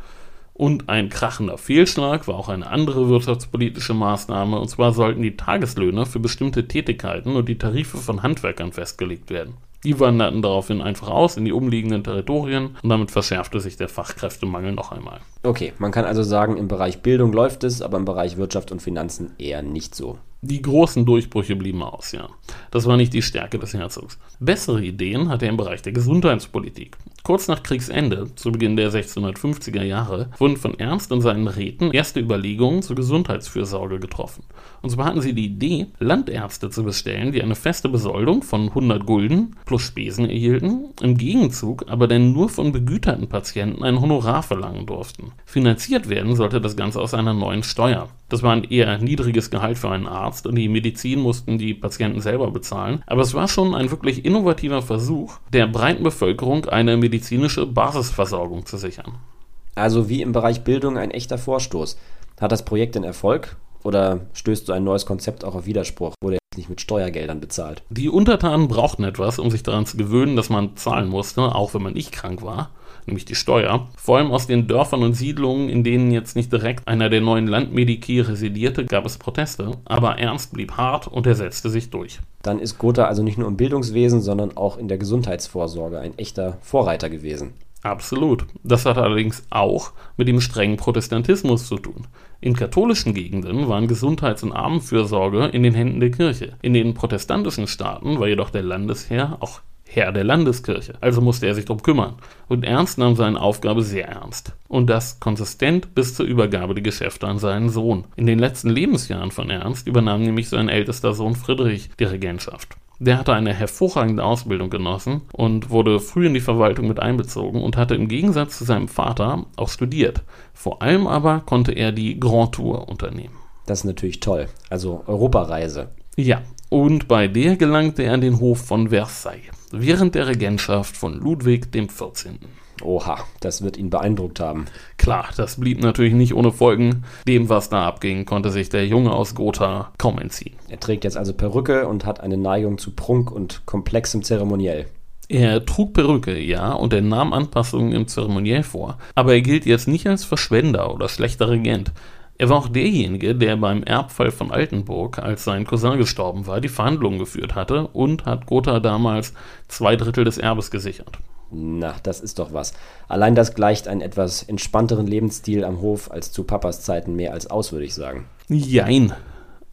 Und ein krachender Fehlschlag war auch eine andere wirtschaftspolitische Maßnahme, und zwar sollten die Tageslöhne für bestimmte Tätigkeiten und die Tarife von Handwerkern festgelegt werden. Die wanderten daraufhin einfach aus in die umliegenden Territorien und damit verschärfte sich der Fachkräftemangel noch einmal. Okay, man kann also sagen, im Bereich Bildung läuft es, aber im Bereich Wirtschaft und Finanzen eher nicht so. Die großen Durchbrüche blieben aus, ja. Das war nicht die Stärke des Herzogs. Bessere Ideen hatte er im Bereich der Gesundheitspolitik. Kurz nach Kriegsende, zu Beginn der 1650er Jahre, wurden von Ernst und seinen Räten erste Überlegungen zur Gesundheitsfürsorge getroffen. Und zwar hatten sie die Idee, Landärzte zu bestellen, die eine feste Besoldung von 100 Gulden plus Spesen erhielten, im Gegenzug aber denn nur von begüterten Patienten ein Honorar verlangen durften. Finanziert werden sollte das Ganze aus einer neuen Steuer. Das war ein eher niedriges Gehalt für einen Arzt und die Medizin mussten die Patienten selber bezahlen, aber es war schon ein wirklich innovativer Versuch, der breiten Bevölkerung eine medizinische Basisversorgung zu sichern. Also wie im Bereich Bildung ein echter Vorstoß. Hat das Projekt denn Erfolg? Oder stößt so ein neues Konzept auch auf Widerspruch? Wurde nicht mit Steuergeldern bezahlt? Die Untertanen brauchten etwas, um sich daran zu gewöhnen, dass man zahlen musste, auch wenn man nicht krank war nämlich die Steuer. Vor allem aus den Dörfern und Siedlungen, in denen jetzt nicht direkt einer der neuen Landmediki residierte, gab es Proteste, aber Ernst blieb hart und er setzte sich durch. Dann ist Gotha also nicht nur im Bildungswesen, sondern auch in der Gesundheitsvorsorge ein echter Vorreiter gewesen. Absolut. Das hat allerdings auch mit dem strengen Protestantismus zu tun. In katholischen Gegenden waren Gesundheits- und Armenfürsorge in den Händen der Kirche. In den protestantischen Staaten war jedoch der Landesherr auch Herr der Landeskirche. Also musste er sich darum kümmern. Und Ernst nahm seine Aufgabe sehr ernst. Und das konsistent bis zur Übergabe der Geschäfte an seinen Sohn. In den letzten Lebensjahren von Ernst übernahm nämlich sein ältester Sohn Friedrich die Regentschaft. Der hatte eine hervorragende Ausbildung genossen und wurde früh in die Verwaltung mit einbezogen und hatte im Gegensatz zu seinem Vater auch studiert. Vor allem aber konnte er die Grand Tour unternehmen. Das ist natürlich toll. Also Europareise. Ja, und bei der gelangte er an den Hof von Versailles während der Regentschaft von Ludwig XIV. Oha, das wird ihn beeindruckt haben. Klar, das blieb natürlich nicht ohne Folgen. Dem, was da abging, konnte sich der Junge aus Gotha kaum entziehen. Er trägt jetzt also Perücke und hat eine Neigung zu Prunk und komplexem Zeremoniell. Er trug Perücke, ja, und er nahm Anpassungen im Zeremoniell vor. Aber er gilt jetzt nicht als Verschwender oder schlechter Regent. Er war auch derjenige, der beim Erbfall von Altenburg, als sein Cousin gestorben war, die Verhandlungen geführt hatte und hat Gotha damals zwei Drittel des Erbes gesichert. Na, das ist doch was. Allein das gleicht einen etwas entspannteren Lebensstil am Hof als zu Papas Zeiten mehr als aus, würde ich sagen. Jein.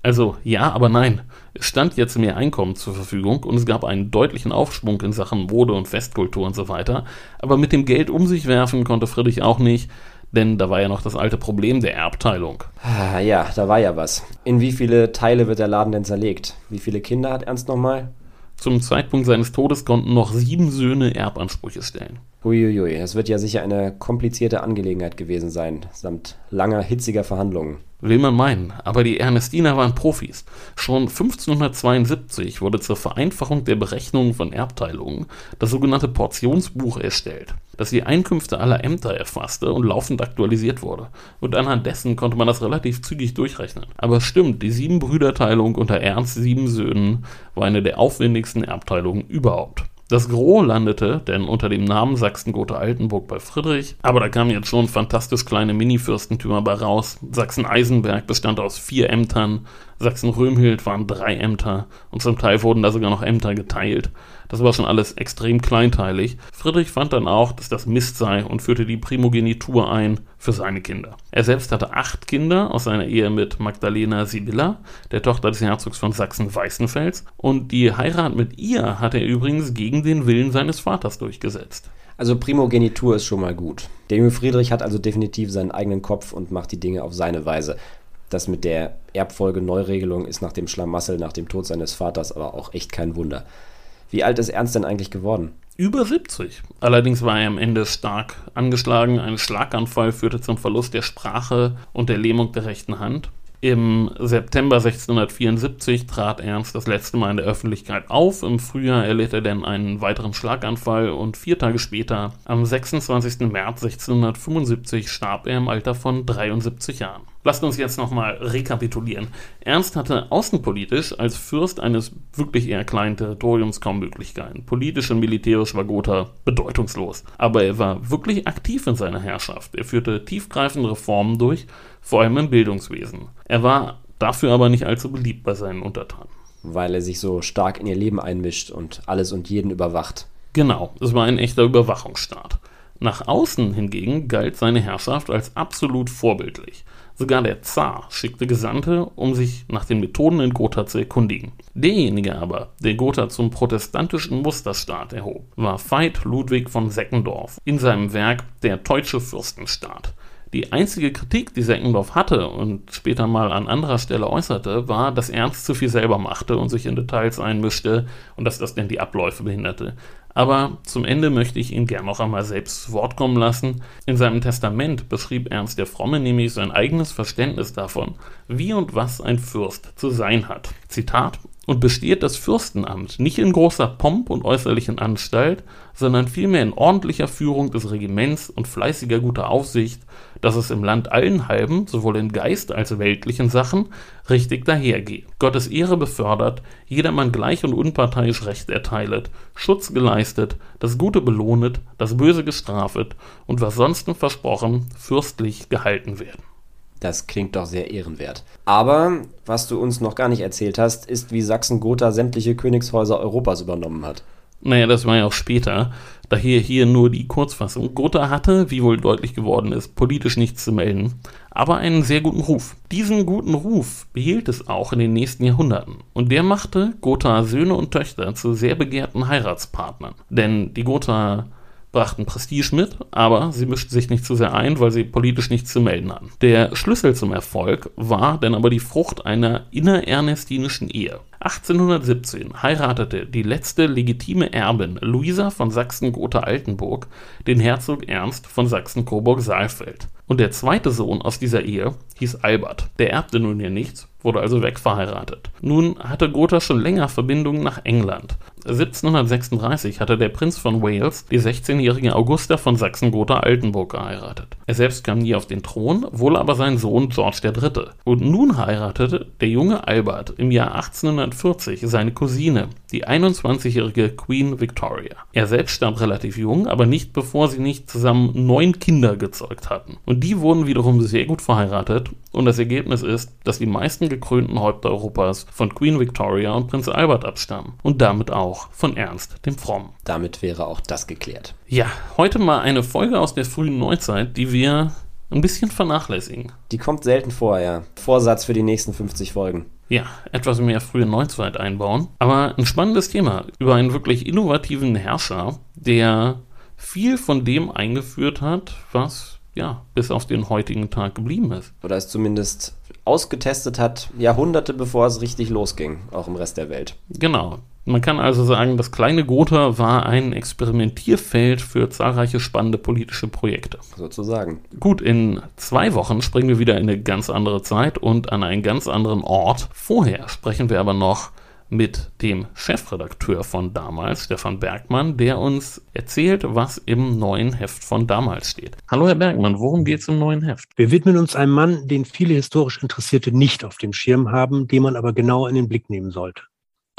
Also ja, aber nein. Es stand jetzt mehr Einkommen zur Verfügung und es gab einen deutlichen Aufschwung in Sachen Mode und Festkultur und so weiter. Aber mit dem Geld um sich werfen konnte Friedrich auch nicht denn da war ja noch das alte Problem der Erbteilung. Ah, ja, da war ja was. In wie viele Teile wird der Laden denn zerlegt? Wie viele Kinder hat Ernst nochmal? Zum Zeitpunkt seines Todes konnten noch sieben Söhne Erbansprüche stellen. Uiuiui, das wird ja sicher eine komplizierte Angelegenheit gewesen sein, samt langer, hitziger Verhandlungen. Will man meinen, aber die Ernestiner waren Profis. Schon 1572 wurde zur Vereinfachung der Berechnung von Erbteilungen das sogenannte Portionsbuch erstellt, das die Einkünfte aller Ämter erfasste und laufend aktualisiert wurde. Und anhand dessen konnte man das relativ zügig durchrechnen. Aber stimmt, die Siebenbrüderteilung unter Ernst sieben Söhnen war eine der aufwendigsten Erbteilungen überhaupt. Das Gros landete denn unter dem Namen Sachsen-Gotha-Altenburg bei Friedrich, aber da kamen jetzt schon fantastisch kleine Mini-Fürstentümer bei raus. Sachsen-Eisenberg bestand aus vier Ämtern, Sachsen-Römhild waren drei Ämter und zum Teil wurden da sogar noch Ämter geteilt. Das war schon alles extrem kleinteilig. Friedrich fand dann auch, dass das Mist sei und führte die Primogenitur ein für seine Kinder. Er selbst hatte acht Kinder aus seiner Ehe mit Magdalena Sibylla, der Tochter des Herzogs von Sachsen-Weißenfels, und die Heirat mit ihr hat er übrigens gegen den Willen seines Vaters durchgesetzt. Also Primogenitur ist schon mal gut. Der junge Friedrich hat also definitiv seinen eigenen Kopf und macht die Dinge auf seine Weise. Das mit der Erbfolge-Neuregelung ist nach dem Schlamassel, nach dem Tod seines Vaters aber auch echt kein Wunder. Wie alt ist Ernst denn eigentlich geworden? Über 70. Allerdings war er am Ende stark angeschlagen. Ein Schlaganfall führte zum Verlust der Sprache und der Lähmung der rechten Hand. Im September 1674 trat Ernst das letzte Mal in der Öffentlichkeit auf. Im Frühjahr erlitt er dann einen weiteren Schlaganfall und vier Tage später, am 26. März 1675, starb er im Alter von 73 Jahren. Lasst uns jetzt nochmal rekapitulieren. Ernst hatte außenpolitisch als Fürst eines wirklich eher kleinen Territoriums kaum Möglichkeiten. Politisch und militärisch war Gotha bedeutungslos. Aber er war wirklich aktiv in seiner Herrschaft. Er führte tiefgreifende Reformen durch vor allem im Bildungswesen. Er war dafür aber nicht allzu beliebt bei seinen Untertanen. Weil er sich so stark in ihr Leben einmischt und alles und jeden überwacht. Genau, es war ein echter Überwachungsstaat. Nach außen hingegen galt seine Herrschaft als absolut vorbildlich. Sogar der Zar schickte Gesandte, um sich nach den Methoden in Gotha zu erkundigen. Derjenige aber, der Gotha zum protestantischen Musterstaat erhob, war Veit Ludwig von Seckendorf in seinem Werk Der Deutsche Fürstenstaat. Die einzige Kritik, die Seckendorf hatte und später mal an anderer Stelle äußerte, war, dass Ernst zu viel selber machte und sich in Details einmischte und dass das denn die Abläufe behinderte. Aber zum Ende möchte ich ihn gern noch einmal selbst zu Wort kommen lassen. In seinem Testament beschrieb Ernst der Fromme nämlich sein eigenes Verständnis davon, wie und was ein Fürst zu sein hat. Zitat und besteht das Fürstenamt nicht in großer Pomp und äußerlichen Anstalt, sondern vielmehr in ordentlicher Führung des Regiments und fleißiger guter Aufsicht, dass es im Land allen halben, sowohl in Geist als weltlichen Sachen, richtig dahergeht, Gottes Ehre befördert, jedermann gleich und unparteiisch Recht erteilet, Schutz geleistet, das Gute belohnet, das Böse gestrafet und was sonst versprochen, fürstlich gehalten werden. Das klingt doch sehr ehrenwert. Aber was du uns noch gar nicht erzählt hast, ist, wie Sachsen-Gotha sämtliche Königshäuser Europas übernommen hat. Naja, das war ja auch später. Daher hier nur die Kurzfassung. Gotha hatte, wie wohl deutlich geworden ist, politisch nichts zu melden, aber einen sehr guten Ruf. Diesen guten Ruf behielt es auch in den nächsten Jahrhunderten. Und der machte Gotha Söhne und Töchter zu sehr begehrten Heiratspartnern. Denn die Gotha brachten Prestige mit, aber sie mischten sich nicht zu sehr ein, weil sie politisch nichts zu melden hatten. Der Schlüssel zum Erfolg war dann aber die Frucht einer innererstinischen Ehe. 1817 heiratete die letzte legitime Erbin Luisa von Sachsen-Gotha-Altenburg den Herzog Ernst von Sachsen-Coburg-Saalfeld. Und der zweite Sohn aus dieser Ehe hieß Albert. Der erbte nun hier nichts, wurde also wegverheiratet. Nun hatte Gotha schon länger Verbindungen nach England. 1736 hatte der Prinz von Wales die 16-jährige Augusta von Sachsen-Gotha-Altenburg geheiratet. Er selbst kam nie auf den Thron, wohl aber sein Sohn George III. Und nun heiratete der junge Albert im Jahr 1840 seine Cousine, die 21-jährige Queen Victoria. Er selbst starb relativ jung, aber nicht bevor sie nicht zusammen neun Kinder gezeugt hatten. Und die wurden wiederum sehr gut verheiratet und das Ergebnis ist, dass die meisten gekrönten Häupter Europas von Queen Victoria und Prinz Albert abstammen und damit auch von Ernst dem Frommen. Damit wäre auch das geklärt. Ja, heute mal eine Folge aus der frühen Neuzeit, die wir ein bisschen vernachlässigen. Die kommt selten vor, ja. Vorsatz für die nächsten 50 Folgen. Ja, etwas mehr frühe Neuzeit einbauen. Aber ein spannendes Thema über einen wirklich innovativen Herrscher, der viel von dem eingeführt hat, was ja bis auf den heutigen Tag geblieben ist. Oder es zumindest ausgetestet hat, Jahrhunderte bevor es richtig losging, auch im Rest der Welt. Genau. Man kann also sagen, das kleine Gotha war ein Experimentierfeld für zahlreiche spannende politische Projekte. Sozusagen. Gut, in zwei Wochen springen wir wieder in eine ganz andere Zeit und an einen ganz anderen Ort. Vorher sprechen wir aber noch mit dem Chefredakteur von damals, Stefan Bergmann, der uns erzählt, was im neuen Heft von damals steht. Hallo Herr Bergmann, worum geht es im neuen Heft? Wir widmen uns einem Mann, den viele historisch Interessierte nicht auf dem Schirm haben, den man aber genau in den Blick nehmen sollte.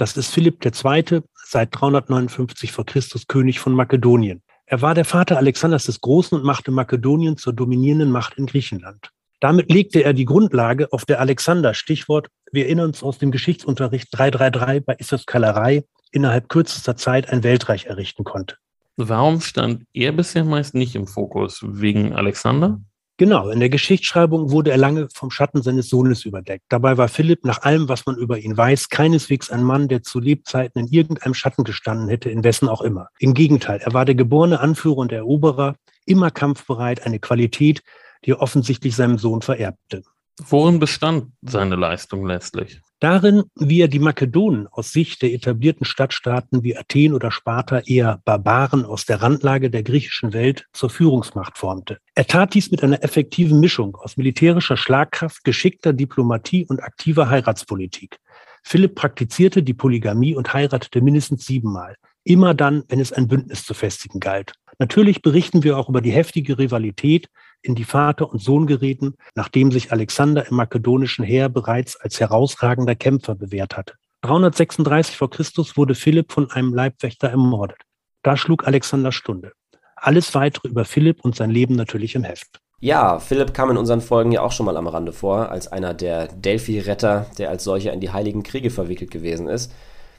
Das ist Philipp II., seit 359 vor Christus König von Makedonien. Er war der Vater Alexanders des Großen und machte Makedonien zur dominierenden Macht in Griechenland. Damit legte er die Grundlage, auf der Alexander, Stichwort, wir erinnern uns aus dem Geschichtsunterricht 333 bei Issos Kalerei, innerhalb kürzester Zeit ein Weltreich errichten konnte. Warum stand er bisher meist nicht im Fokus? Wegen Alexander? Genau, in der Geschichtsschreibung wurde er lange vom Schatten seines Sohnes überdeckt. Dabei war Philipp nach allem, was man über ihn weiß, keineswegs ein Mann, der zu Lebzeiten in irgendeinem Schatten gestanden hätte, in wessen auch immer. Im Gegenteil, er war der geborene Anführer und Eroberer, immer kampfbereit, eine Qualität, die er offensichtlich seinem Sohn vererbte. Worin bestand seine Leistung letztlich? Darin, wie er die Makedonen aus Sicht der etablierten Stadtstaaten wie Athen oder Sparta eher Barbaren aus der Randlage der griechischen Welt zur Führungsmacht formte. Er tat dies mit einer effektiven Mischung aus militärischer Schlagkraft, geschickter Diplomatie und aktiver Heiratspolitik. Philipp praktizierte die Polygamie und heiratete mindestens siebenmal. Immer dann, wenn es ein Bündnis zu festigen galt. Natürlich berichten wir auch über die heftige Rivalität, in die Vater und Sohn gerieten, nachdem sich Alexander im makedonischen Heer bereits als herausragender Kämpfer bewährt hatte. 336 vor Christus wurde Philipp von einem Leibwächter ermordet. Da schlug Alexander Stunde. Alles weitere über Philipp und sein Leben natürlich im Heft. Ja, Philipp kam in unseren Folgen ja auch schon mal am Rande vor, als einer der Delphi-Retter, der als solcher in die Heiligen Kriege verwickelt gewesen ist.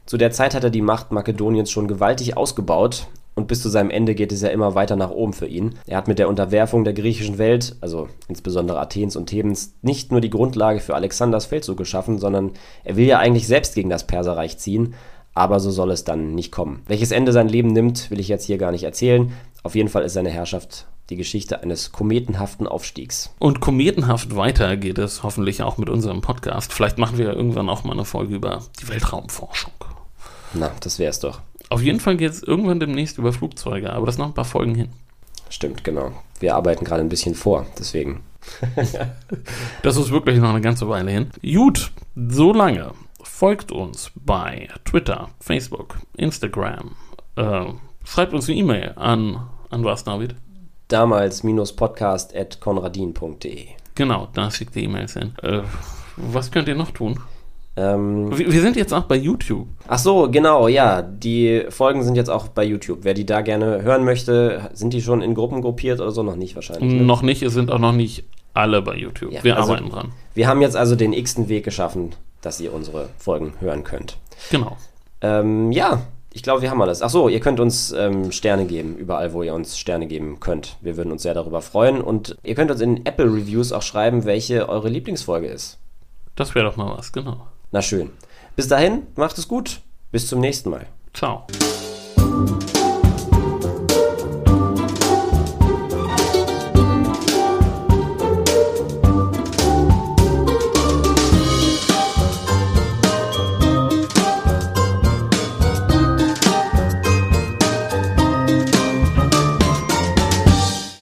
Zu der Zeit hat er die Macht Makedoniens schon gewaltig ausgebaut und bis zu seinem Ende geht es ja immer weiter nach oben für ihn. Er hat mit der Unterwerfung der griechischen Welt, also insbesondere Athens und Thebens, nicht nur die Grundlage für Alexanders Feldzug geschaffen, sondern er will ja eigentlich selbst gegen das Perserreich ziehen, aber so soll es dann nicht kommen. Welches Ende sein Leben nimmt, will ich jetzt hier gar nicht erzählen. Auf jeden Fall ist seine Herrschaft die Geschichte eines kometenhaften Aufstiegs. Und kometenhaft weiter geht es hoffentlich auch mit unserem Podcast. Vielleicht machen wir irgendwann auch mal eine Folge über die Weltraumforschung. Na, das wär's doch. Auf jeden Fall geht es irgendwann demnächst über Flugzeuge, aber das noch ein paar Folgen hin. Stimmt, genau. Wir arbeiten gerade ein bisschen vor, deswegen. [laughs] das ist wirklich noch eine ganze Weile hin. Gut, so lange. Folgt uns bei Twitter, Facebook, Instagram. Äh, schreibt uns eine E-Mail an, an was, David? Damals-podcast at konradin.de. Genau, da schickt ihr E-Mails hin. Äh, was könnt ihr noch tun? Ähm, wir, sind jetzt auch bei YouTube. Ach so, genau, ja. Die Folgen sind jetzt auch bei YouTube. Wer die da gerne hören möchte, sind die schon in Gruppen gruppiert oder so? Noch nicht wahrscheinlich. Ne? Noch nicht, es sind auch noch nicht alle bei YouTube. Ja, wir also, arbeiten dran. Wir haben jetzt also den x-ten Weg geschaffen, dass ihr unsere Folgen hören könnt. Genau. Ähm, ja, ich glaube, wir haben alles. Ach so, ihr könnt uns ähm, Sterne geben, überall, wo ihr uns Sterne geben könnt. Wir würden uns sehr darüber freuen. Und ihr könnt uns in Apple Reviews auch schreiben, welche eure Lieblingsfolge ist. Das wäre doch mal was, genau. Na schön. Bis dahin, macht es gut. Bis zum nächsten Mal. Ciao.